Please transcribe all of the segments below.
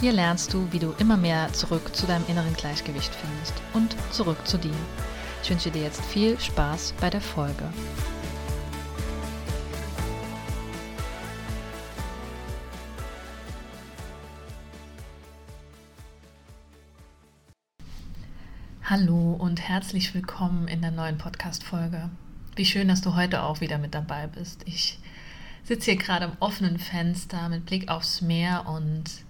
Hier lernst du, wie du immer mehr zurück zu deinem inneren Gleichgewicht findest und zurück zu dir. Ich wünsche dir jetzt viel Spaß bei der Folge. Hallo und herzlich willkommen in der neuen Podcast-Folge. Wie schön, dass du heute auch wieder mit dabei bist. Ich sitze hier gerade am offenen Fenster mit Blick aufs Meer und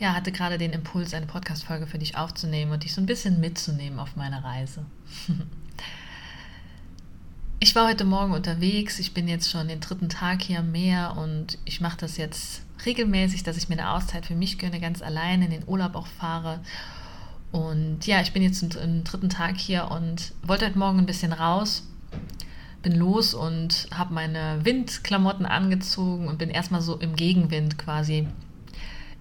ja, hatte gerade den Impuls, eine Podcast-Folge für dich aufzunehmen und dich so ein bisschen mitzunehmen auf meine Reise. ich war heute Morgen unterwegs. Ich bin jetzt schon den dritten Tag hier am Meer und ich mache das jetzt regelmäßig, dass ich mir eine Auszeit für mich gönne, ganz alleine in den Urlaub auch fahre. Und ja, ich bin jetzt im dritten Tag hier und wollte heute Morgen ein bisschen raus. Bin los und habe meine Windklamotten angezogen und bin erstmal so im Gegenwind quasi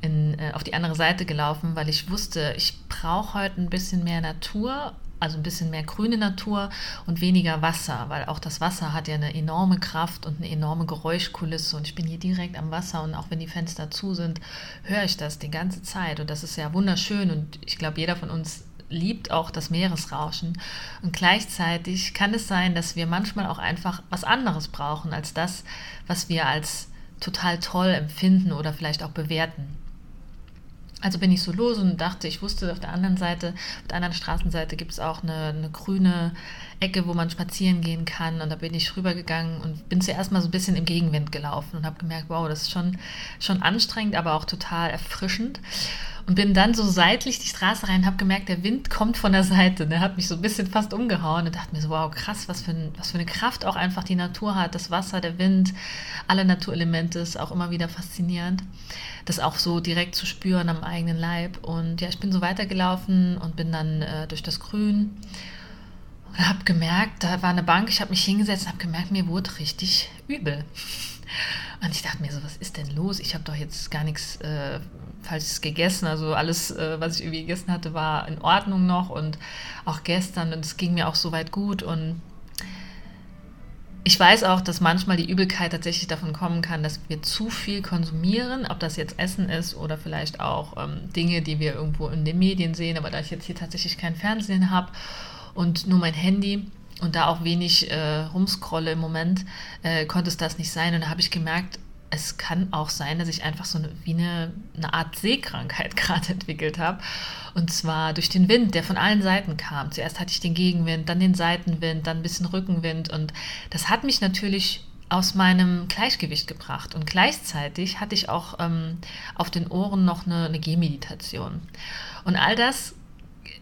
in, äh, auf die andere Seite gelaufen, weil ich wusste, ich brauche heute ein bisschen mehr Natur, also ein bisschen mehr grüne Natur und weniger Wasser, weil auch das Wasser hat ja eine enorme Kraft und eine enorme Geräuschkulisse und ich bin hier direkt am Wasser und auch wenn die Fenster zu sind, höre ich das die ganze Zeit und das ist ja wunderschön und ich glaube, jeder von uns liebt auch das Meeresrauschen. Und gleichzeitig kann es sein, dass wir manchmal auch einfach was anderes brauchen als das, was wir als total toll empfinden oder vielleicht auch bewerten. Also bin ich so los und dachte, ich wusste, auf der anderen Seite, auf der anderen Straßenseite gibt es auch eine, eine, grüne Ecke, wo man spazieren gehen kann. Und da bin ich rübergegangen und bin zuerst mal so ein bisschen im Gegenwind gelaufen und habe gemerkt, wow, das ist schon, schon anstrengend, aber auch total erfrischend. Und bin dann so seitlich die Straße rein und habe gemerkt, der Wind kommt von der Seite. Der hat mich so ein bisschen fast umgehauen und dachte mir so, wow, krass, was für, ein, was für eine Kraft auch einfach die Natur hat. Das Wasser, der Wind, alle Naturelemente ist auch immer wieder faszinierend. Das auch so direkt zu spüren am eigenen Leib. Und ja, ich bin so weitergelaufen und bin dann äh, durch das Grün und habe gemerkt, da war eine Bank, ich habe mich hingesetzt und habe gemerkt, mir wurde richtig übel. Und ich dachte mir so, was ist denn los? Ich habe doch jetzt gar nichts äh, Falsches gegessen. Also alles, äh, was ich irgendwie gegessen hatte, war in Ordnung noch und auch gestern und es ging mir auch soweit gut. Und ich weiß auch, dass manchmal die Übelkeit tatsächlich davon kommen kann, dass wir zu viel konsumieren, ob das jetzt Essen ist oder vielleicht auch ähm, Dinge, die wir irgendwo in den Medien sehen. Aber da ich jetzt hier tatsächlich kein Fernsehen habe und nur mein Handy, und da auch wenig äh, rumscrolle im Moment, äh, konnte es das nicht sein. Und da habe ich gemerkt, es kann auch sein, dass ich einfach so eine, wie eine, eine Art Seekrankheit gerade entwickelt habe. Und zwar durch den Wind, der von allen Seiten kam. Zuerst hatte ich den Gegenwind, dann den Seitenwind, dann ein bisschen Rückenwind. Und das hat mich natürlich aus meinem Gleichgewicht gebracht. Und gleichzeitig hatte ich auch ähm, auf den Ohren noch eine, eine Gehmeditation. Und all das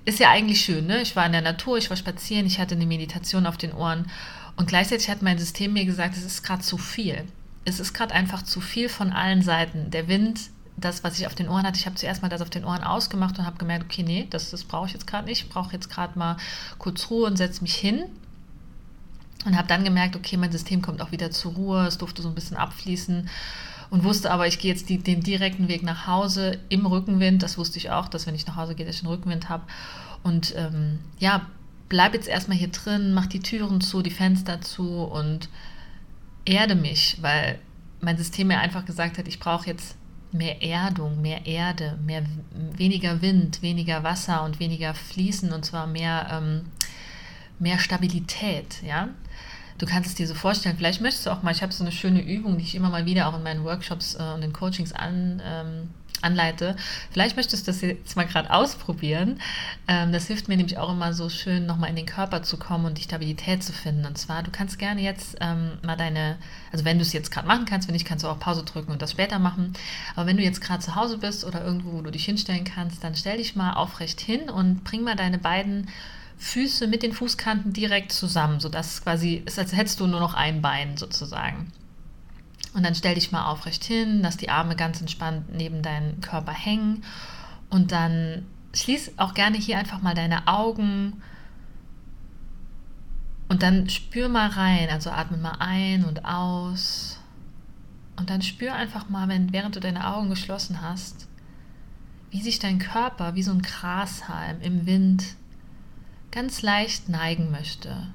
ist ja eigentlich schön. Ne? Ich war in der Natur, ich war spazieren, ich hatte eine Meditation auf den Ohren. Und gleichzeitig hat mein System mir gesagt, es ist gerade zu viel. Es ist gerade einfach zu viel von allen Seiten. Der Wind, das, was ich auf den Ohren hatte, ich habe zuerst mal das auf den Ohren ausgemacht und habe gemerkt, okay, nee, das, das brauche ich jetzt gerade nicht. Ich brauche jetzt gerade mal kurz Ruhe und setze mich hin. Und habe dann gemerkt, okay, mein System kommt auch wieder zur Ruhe, es durfte so ein bisschen abfließen und wusste aber, ich gehe jetzt die, den direkten Weg nach Hause im Rückenwind. Das wusste ich auch, dass wenn ich nach Hause gehe, dass ich einen Rückenwind habe. Und ähm, ja, bleib jetzt erstmal hier drin, mach die Türen zu, die Fenster zu und erde mich, weil mein System mir einfach gesagt hat, ich brauche jetzt mehr Erdung, mehr Erde, mehr, weniger Wind, weniger Wasser und weniger Fließen und zwar mehr, ähm, mehr Stabilität, ja. Du kannst es dir so vorstellen, vielleicht möchtest du auch mal, ich habe so eine schöne Übung, die ich immer mal wieder auch in meinen Workshops äh, und in Coachings an, ähm, anleite. Vielleicht möchtest du das jetzt mal gerade ausprobieren. Ähm, das hilft mir nämlich auch immer so schön, nochmal in den Körper zu kommen und die Stabilität zu finden. Und zwar, du kannst gerne jetzt ähm, mal deine, also wenn du es jetzt gerade machen kannst, wenn nicht, kannst du auch Pause drücken und das später machen. Aber wenn du jetzt gerade zu Hause bist oder irgendwo, wo du dich hinstellen kannst, dann stell dich mal aufrecht hin und bring mal deine beiden Füße mit den Fußkanten direkt zusammen, sodass es quasi ist, als hättest du nur noch ein Bein sozusagen. Und dann stell dich mal aufrecht hin, lass die Arme ganz entspannt neben deinen Körper hängen und dann schließ auch gerne hier einfach mal deine Augen und dann spür mal rein, also atme mal ein und aus. Und dann spür einfach mal, wenn, während du deine Augen geschlossen hast, wie sich dein Körper wie so ein Grashalm im Wind ganz leicht neigen möchte.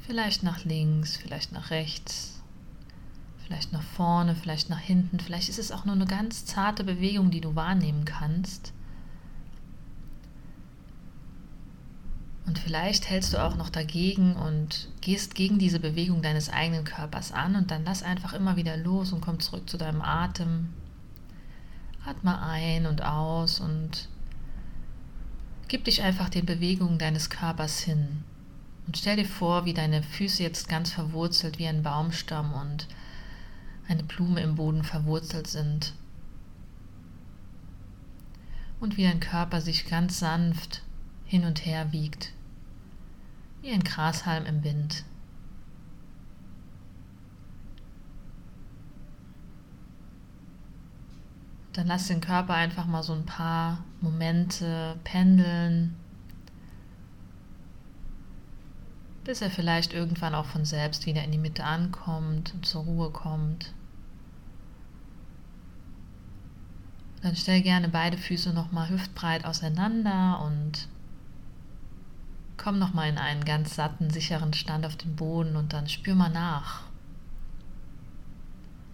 Vielleicht nach links, vielleicht nach rechts, vielleicht nach vorne, vielleicht nach hinten. Vielleicht ist es auch nur eine ganz zarte Bewegung, die du wahrnehmen kannst. Und vielleicht hältst du auch noch dagegen und gehst gegen diese Bewegung deines eigenen Körpers an und dann lass einfach immer wieder los und komm zurück zu deinem Atem. Atme ein und aus und gib dich einfach den Bewegungen deines Körpers hin. Und stell dir vor, wie deine Füße jetzt ganz verwurzelt wie ein Baumstamm und eine Blume im Boden verwurzelt sind. Und wie dein Körper sich ganz sanft hin und her wiegt wie ein Grashalm im Wind. Dann lass den Körper einfach mal so ein paar Momente pendeln, bis er vielleicht irgendwann auch von selbst wieder in die Mitte ankommt und zur Ruhe kommt. Dann stell gerne beide Füße nochmal hüftbreit auseinander und Komm nochmal in einen ganz satten, sicheren Stand auf den Boden und dann spür mal nach.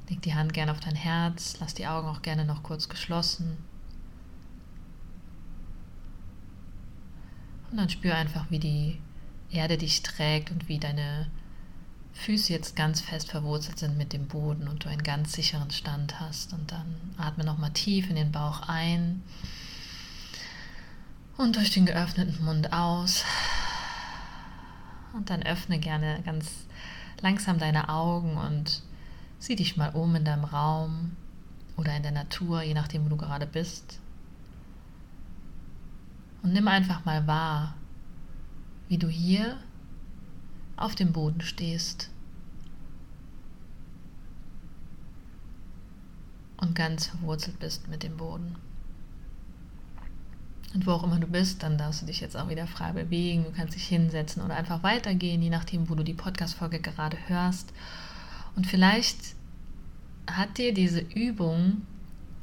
Leg die Hand gerne auf dein Herz, lass die Augen auch gerne noch kurz geschlossen. Und dann spür einfach, wie die Erde dich trägt und wie deine Füße jetzt ganz fest verwurzelt sind mit dem Boden und du einen ganz sicheren Stand hast. Und dann atme nochmal tief in den Bauch ein und durch den geöffneten Mund aus. Und dann öffne gerne ganz langsam deine Augen und sieh dich mal um in deinem Raum oder in der Natur, je nachdem, wo du gerade bist. Und nimm einfach mal wahr, wie du hier auf dem Boden stehst und ganz verwurzelt bist mit dem Boden. Und wo auch immer du bist, dann darfst du dich jetzt auch wieder frei bewegen. Du kannst dich hinsetzen oder einfach weitergehen, je nachdem, wo du die Podcast-Folge gerade hörst. Und vielleicht hat dir diese Übung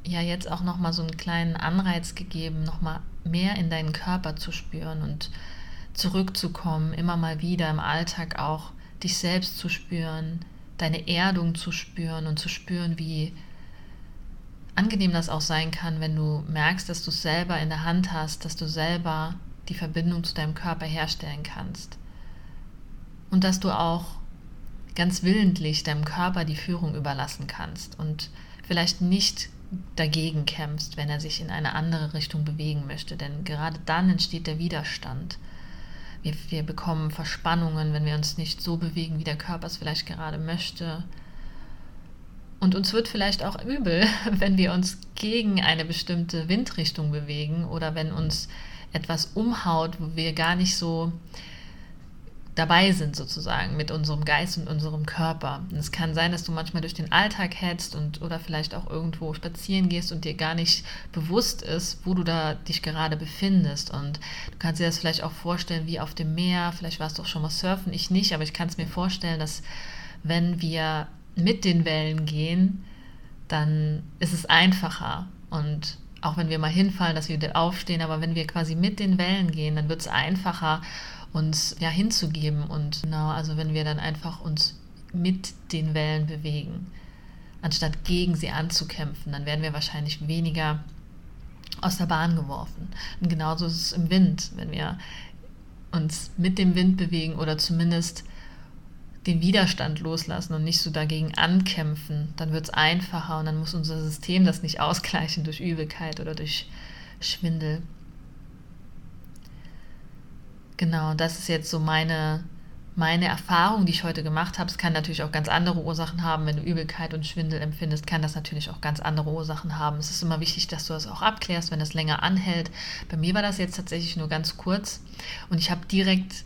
ja jetzt auch nochmal so einen kleinen Anreiz gegeben, nochmal mehr in deinen Körper zu spüren und zurückzukommen, immer mal wieder im Alltag auch dich selbst zu spüren, deine Erdung zu spüren und zu spüren, wie angenehm das auch sein kann, wenn du merkst, dass du es selber in der Hand hast, dass du selber die Verbindung zu deinem Körper herstellen kannst. Und dass du auch ganz willentlich deinem Körper die Führung überlassen kannst und vielleicht nicht dagegen kämpfst, wenn er sich in eine andere Richtung bewegen möchte. Denn gerade dann entsteht der Widerstand. Wir, wir bekommen Verspannungen, wenn wir uns nicht so bewegen, wie der Körper es vielleicht gerade möchte. Und uns wird vielleicht auch übel, wenn wir uns gegen eine bestimmte Windrichtung bewegen oder wenn uns etwas umhaut, wo wir gar nicht so dabei sind sozusagen mit unserem Geist und unserem Körper. Und es kann sein, dass du manchmal durch den Alltag hetzt und oder vielleicht auch irgendwo spazieren gehst und dir gar nicht bewusst ist, wo du da dich gerade befindest. Und du kannst dir das vielleicht auch vorstellen wie auf dem Meer. Vielleicht warst du auch schon mal surfen, ich nicht, aber ich kann es mir vorstellen, dass wenn wir mit den Wellen gehen, dann ist es einfacher. Und auch wenn wir mal hinfallen, dass wir wieder aufstehen, aber wenn wir quasi mit den Wellen gehen, dann wird es einfacher, uns ja hinzugeben. Und genau, also wenn wir dann einfach uns mit den Wellen bewegen, anstatt gegen sie anzukämpfen, dann werden wir wahrscheinlich weniger aus der Bahn geworfen. Und genauso ist es im Wind, wenn wir uns mit dem Wind bewegen oder zumindest den Widerstand loslassen und nicht so dagegen ankämpfen, dann wird es einfacher und dann muss unser System das nicht ausgleichen durch Übelkeit oder durch Schwindel. Genau, das ist jetzt so meine, meine Erfahrung, die ich heute gemacht habe. Es kann natürlich auch ganz andere Ursachen haben. Wenn du Übelkeit und Schwindel empfindest, kann das natürlich auch ganz andere Ursachen haben. Es ist immer wichtig, dass du das auch abklärst, wenn das länger anhält. Bei mir war das jetzt tatsächlich nur ganz kurz und ich habe direkt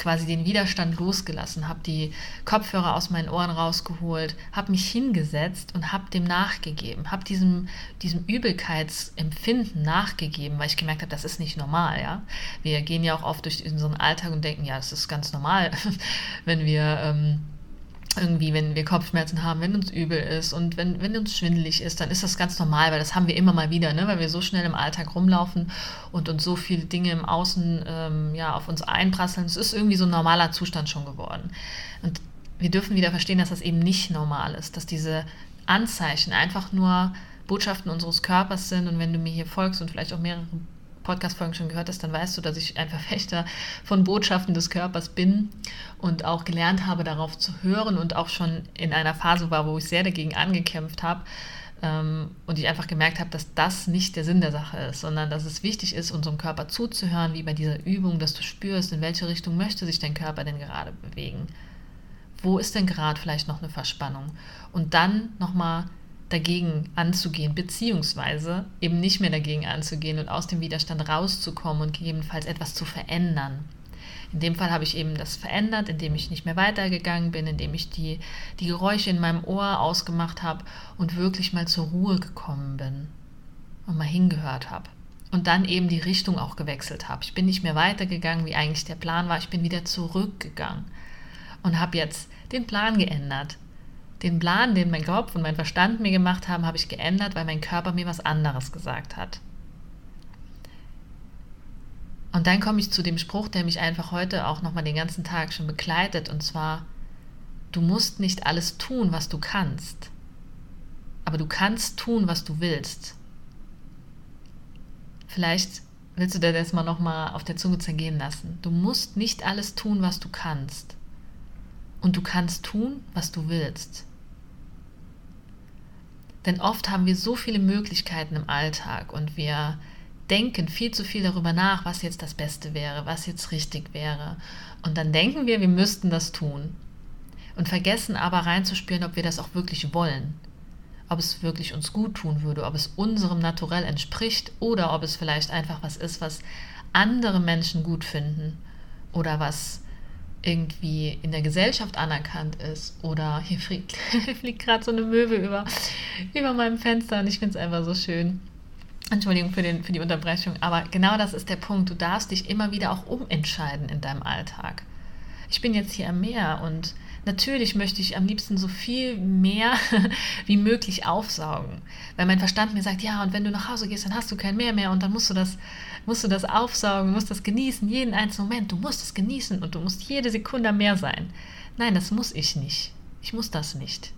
quasi den Widerstand losgelassen, habe die Kopfhörer aus meinen Ohren rausgeholt, habe mich hingesetzt und habe dem nachgegeben, habe diesem, diesem Übelkeitsempfinden nachgegeben, weil ich gemerkt habe, das ist nicht normal. Ja? Wir gehen ja auch oft durch unseren Alltag und denken, ja, das ist ganz normal, wenn wir... Ähm, irgendwie, wenn wir Kopfschmerzen haben, wenn uns übel ist und wenn, wenn uns schwindelig ist, dann ist das ganz normal, weil das haben wir immer mal wieder, ne? weil wir so schnell im Alltag rumlaufen und uns so viele Dinge im Außen ähm, ja, auf uns einprasseln. Es ist irgendwie so ein normaler Zustand schon geworden. Und wir dürfen wieder verstehen, dass das eben nicht normal ist, dass diese Anzeichen einfach nur Botschaften unseres Körpers sind und wenn du mir hier folgst und vielleicht auch mehrere Podcast-Folgen schon gehört hast, dann weißt du, dass ich ein Verfechter von Botschaften des Körpers bin und auch gelernt habe, darauf zu hören und auch schon in einer Phase war, wo ich sehr dagegen angekämpft habe ähm, und ich einfach gemerkt habe, dass das nicht der Sinn der Sache ist, sondern dass es wichtig ist, unserem Körper zuzuhören, wie bei dieser Übung, dass du spürst, in welche Richtung möchte sich dein Körper denn gerade bewegen. Wo ist denn gerade vielleicht noch eine Verspannung? Und dann nochmal dagegen anzugehen, beziehungsweise eben nicht mehr dagegen anzugehen und aus dem Widerstand rauszukommen und gegebenenfalls etwas zu verändern. In dem Fall habe ich eben das verändert, indem ich nicht mehr weitergegangen bin, indem ich die, die Geräusche in meinem Ohr ausgemacht habe und wirklich mal zur Ruhe gekommen bin und mal hingehört habe. Und dann eben die Richtung auch gewechselt habe. Ich bin nicht mehr weitergegangen, wie eigentlich der Plan war. Ich bin wieder zurückgegangen und habe jetzt den Plan geändert den Plan, den mein Kopf und mein Verstand mir gemacht haben, habe ich geändert, weil mein Körper mir was anderes gesagt hat. Und dann komme ich zu dem Spruch, der mich einfach heute auch nochmal den ganzen Tag schon begleitet, und zwar, du musst nicht alles tun, was du kannst, aber du kannst tun, was du willst. Vielleicht willst du dir das mal nochmal auf der Zunge zergehen lassen. Du musst nicht alles tun, was du kannst. Und du kannst tun, was du willst. Denn oft haben wir so viele Möglichkeiten im Alltag und wir denken viel zu viel darüber nach, was jetzt das Beste wäre, was jetzt richtig wäre. Und dann denken wir, wir müssten das tun. Und vergessen aber reinzuspüren, ob wir das auch wirklich wollen. Ob es wirklich uns gut tun würde, ob es unserem Naturell entspricht oder ob es vielleicht einfach was ist, was andere Menschen gut finden oder was irgendwie in der Gesellschaft anerkannt ist oder hier fliegt, fliegt gerade so eine Möwe über, über meinem Fenster und ich finde es einfach so schön. Entschuldigung für, den, für die Unterbrechung, aber genau das ist der Punkt. Du darfst dich immer wieder auch umentscheiden in deinem Alltag. Ich bin jetzt hier am Meer und natürlich möchte ich am liebsten so viel mehr wie möglich aufsaugen, weil mein Verstand mir sagt, ja, und wenn du nach Hause gehst, dann hast du kein Meer mehr und dann musst du das musst du das aufsaugen, musst das genießen, jeden einzelnen Moment. Du musst es genießen und du musst jede Sekunde mehr sein. Nein, das muss ich nicht. Ich muss das nicht.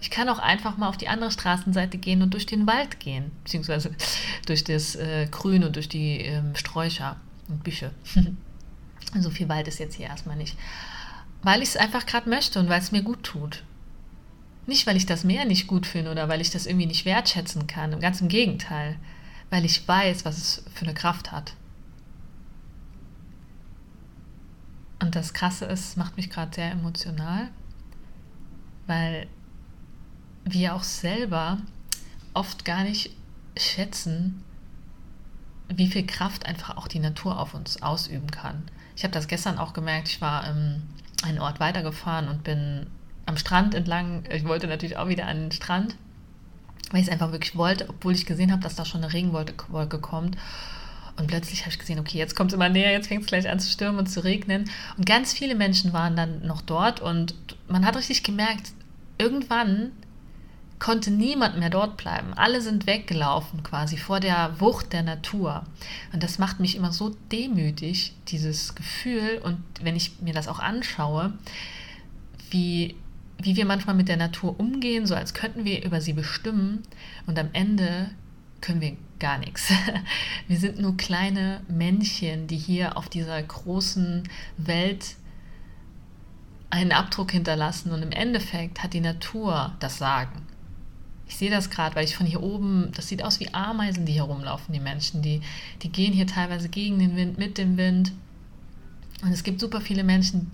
Ich kann auch einfach mal auf die andere Straßenseite gehen und durch den Wald gehen, beziehungsweise durch das äh, Grün und durch die ähm, Sträucher und Büsche. so viel Wald ist jetzt hier erstmal nicht. Weil ich es einfach gerade möchte und weil es mir gut tut. Nicht, weil ich das Meer nicht gut finde oder weil ich das irgendwie nicht wertschätzen kann. Ganz im Gegenteil weil ich weiß, was es für eine Kraft hat. Und das Krasse ist, macht mich gerade sehr emotional, weil wir auch selber oft gar nicht schätzen, wie viel Kraft einfach auch die Natur auf uns ausüben kann. Ich habe das gestern auch gemerkt. Ich war ähm, einen Ort weitergefahren und bin am Strand entlang. Ich wollte natürlich auch wieder an den Strand weil ich es einfach wirklich wollte, obwohl ich gesehen habe, dass da schon eine Regenwolke kommt. Und plötzlich habe ich gesehen, okay, jetzt kommt es immer näher, jetzt fängt es gleich an zu stürmen und zu regnen. Und ganz viele Menschen waren dann noch dort und man hat richtig gemerkt, irgendwann konnte niemand mehr dort bleiben. Alle sind weggelaufen quasi vor der Wucht der Natur. Und das macht mich immer so demütig, dieses Gefühl. Und wenn ich mir das auch anschaue, wie wie wir manchmal mit der Natur umgehen, so als könnten wir über sie bestimmen und am Ende können wir gar nichts. Wir sind nur kleine Männchen, die hier auf dieser großen Welt einen Abdruck hinterlassen und im Endeffekt hat die Natur das Sagen. Ich sehe das gerade, weil ich von hier oben, das sieht aus wie Ameisen, die hier rumlaufen, die Menschen, die, die gehen hier teilweise gegen den Wind, mit dem Wind. Und es gibt super viele Menschen,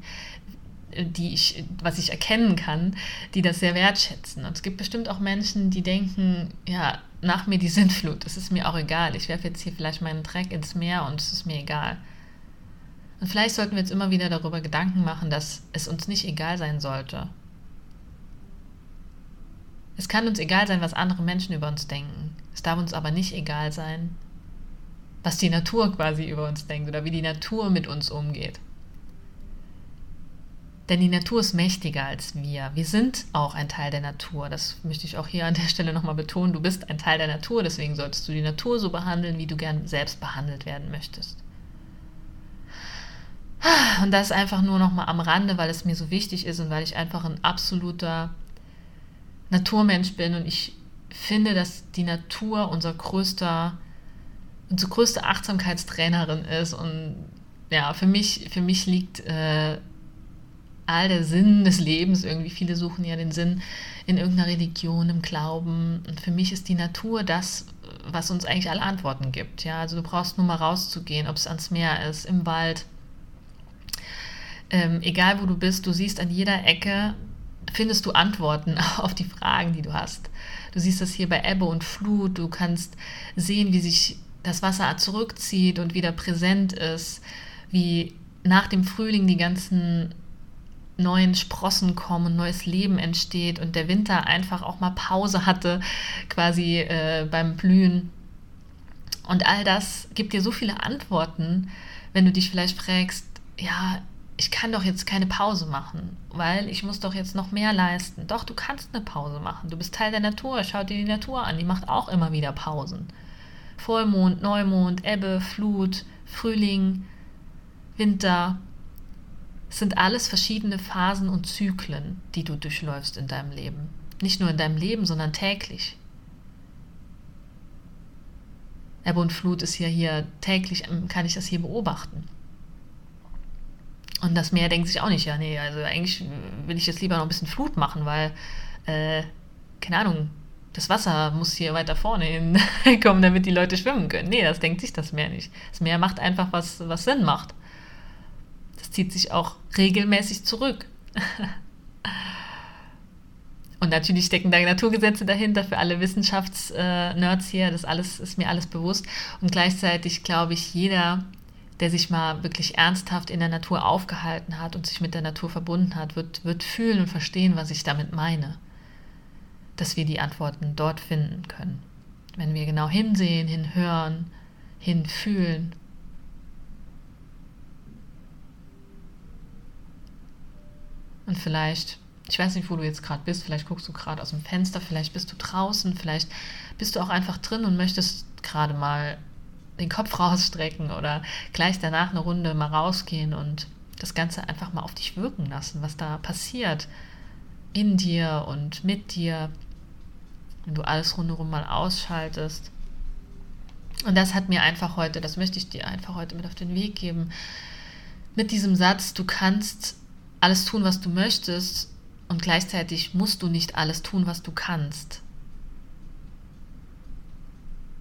die ich, was ich erkennen kann, die das sehr wertschätzen. Und es gibt bestimmt auch Menschen, die denken, ja, nach mir die Sintflut, es ist mir auch egal. Ich werfe jetzt hier vielleicht meinen Dreck ins Meer und es ist mir egal. Und vielleicht sollten wir jetzt immer wieder darüber Gedanken machen, dass es uns nicht egal sein sollte. Es kann uns egal sein, was andere Menschen über uns denken. Es darf uns aber nicht egal sein, was die Natur quasi über uns denkt oder wie die Natur mit uns umgeht. Denn die Natur ist mächtiger als wir. Wir sind auch ein Teil der Natur. Das möchte ich auch hier an der Stelle nochmal betonen. Du bist ein Teil der Natur, deswegen solltest du die Natur so behandeln, wie du gern selbst behandelt werden möchtest. Und das einfach nur nochmal am Rande, weil es mir so wichtig ist und weil ich einfach ein absoluter Naturmensch bin und ich finde, dass die Natur unser größter, unsere größte Achtsamkeitstrainerin ist und ja, für mich, für mich liegt äh, all der Sinn des Lebens irgendwie. Viele suchen ja den Sinn in irgendeiner Religion, im Glauben. Und für mich ist die Natur das, was uns eigentlich alle Antworten gibt. Ja, also du brauchst nur mal rauszugehen, ob es ans Meer ist, im Wald, ähm, egal wo du bist, du siehst an jeder Ecke, findest du Antworten auf die Fragen, die du hast. Du siehst das hier bei Ebbe und Flut, du kannst sehen, wie sich das Wasser zurückzieht und wieder präsent ist, wie nach dem Frühling die ganzen neuen Sprossen kommen, neues Leben entsteht und der Winter einfach auch mal Pause hatte, quasi äh, beim Blühen. Und all das gibt dir so viele Antworten, wenn du dich vielleicht fragst, ja, ich kann doch jetzt keine Pause machen, weil ich muss doch jetzt noch mehr leisten. Doch, du kannst eine Pause machen. Du bist Teil der Natur. Schau dir die Natur an. Die macht auch immer wieder Pausen. Vollmond, Neumond, Ebbe, Flut, Frühling, Winter. Es sind alles verschiedene Phasen und Zyklen, die du durchläufst in deinem Leben. Nicht nur in deinem Leben, sondern täglich. Ebbe und Flut ist ja hier täglich, kann ich das hier beobachten. Und das Meer denkt sich auch nicht, ja, nee, also eigentlich will ich jetzt lieber noch ein bisschen Flut machen, weil, äh, keine Ahnung, das Wasser muss hier weiter vorne hinkommen, damit die Leute schwimmen können. Nee, das denkt sich das Meer nicht. Das Meer macht einfach, was, was Sinn macht. Das zieht sich auch regelmäßig zurück. Und natürlich stecken da Naturgesetze dahinter für alle Wissenschaftsnerds hier. Das alles ist mir alles bewusst. Und gleichzeitig glaube ich, jeder der sich mal wirklich ernsthaft in der Natur aufgehalten hat und sich mit der Natur verbunden hat, wird, wird fühlen und verstehen, was ich damit meine. Dass wir die Antworten dort finden können. Wenn wir genau hinsehen, hinhören, hinfühlen. Und vielleicht, ich weiß nicht, wo du jetzt gerade bist, vielleicht guckst du gerade aus dem Fenster, vielleicht bist du draußen, vielleicht bist du auch einfach drin und möchtest gerade mal den Kopf rausstrecken oder gleich danach eine Runde mal rausgehen und das Ganze einfach mal auf dich wirken lassen, was da passiert in dir und mit dir, wenn du alles rundherum mal ausschaltest. Und das hat mir einfach heute, das möchte ich dir einfach heute mit auf den Weg geben, mit diesem Satz, du kannst alles tun, was du möchtest und gleichzeitig musst du nicht alles tun, was du kannst.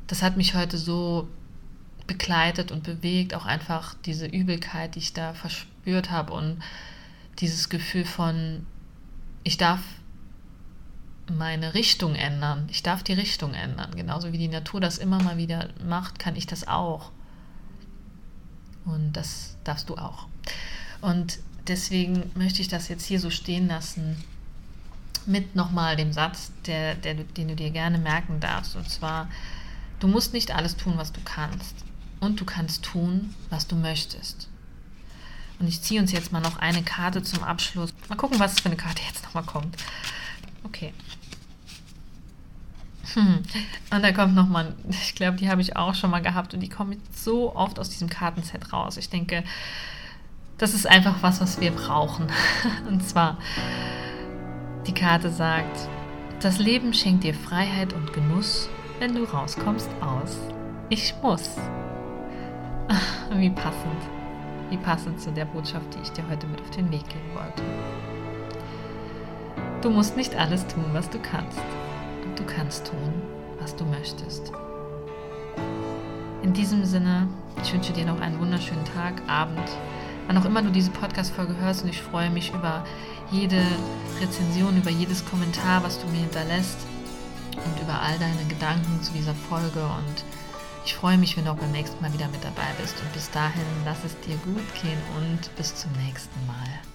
Das hat mich heute so begleitet und bewegt, auch einfach diese Übelkeit, die ich da verspürt habe und dieses Gefühl von, ich darf meine Richtung ändern, ich darf die Richtung ändern. Genauso wie die Natur das immer mal wieder macht, kann ich das auch. Und das darfst du auch. Und deswegen möchte ich das jetzt hier so stehen lassen mit nochmal dem Satz, der, der, den du dir gerne merken darfst. Und zwar, du musst nicht alles tun, was du kannst und du kannst tun, was du möchtest. Und ich ziehe uns jetzt mal noch eine Karte zum Abschluss. Mal gucken, was für eine Karte jetzt nochmal kommt. Okay. Hm. Und da kommt nochmal, ich glaube, die habe ich auch schon mal gehabt und die kommen so oft aus diesem Kartenset raus. Ich denke, das ist einfach was, was wir brauchen. Und zwar, die Karte sagt, das Leben schenkt dir Freiheit und Genuss, wenn du rauskommst aus. Ich muss. Wie passend. Wie passend zu der Botschaft, die ich dir heute mit auf den Weg geben wollte. Du musst nicht alles tun, was du kannst. Du kannst tun, was du möchtest. In diesem Sinne, ich wünsche dir noch einen wunderschönen Tag, Abend, wann auch immer du diese Podcast-Folge hörst und ich freue mich über jede Rezension, über jedes Kommentar, was du mir hinterlässt und über all deine Gedanken zu dieser Folge und Ich freue mich, wenn du auch beim nächsten Mal wieder mit dabei bist und bis dahin lass es dir gut gehen und bis zum nächsten Mal.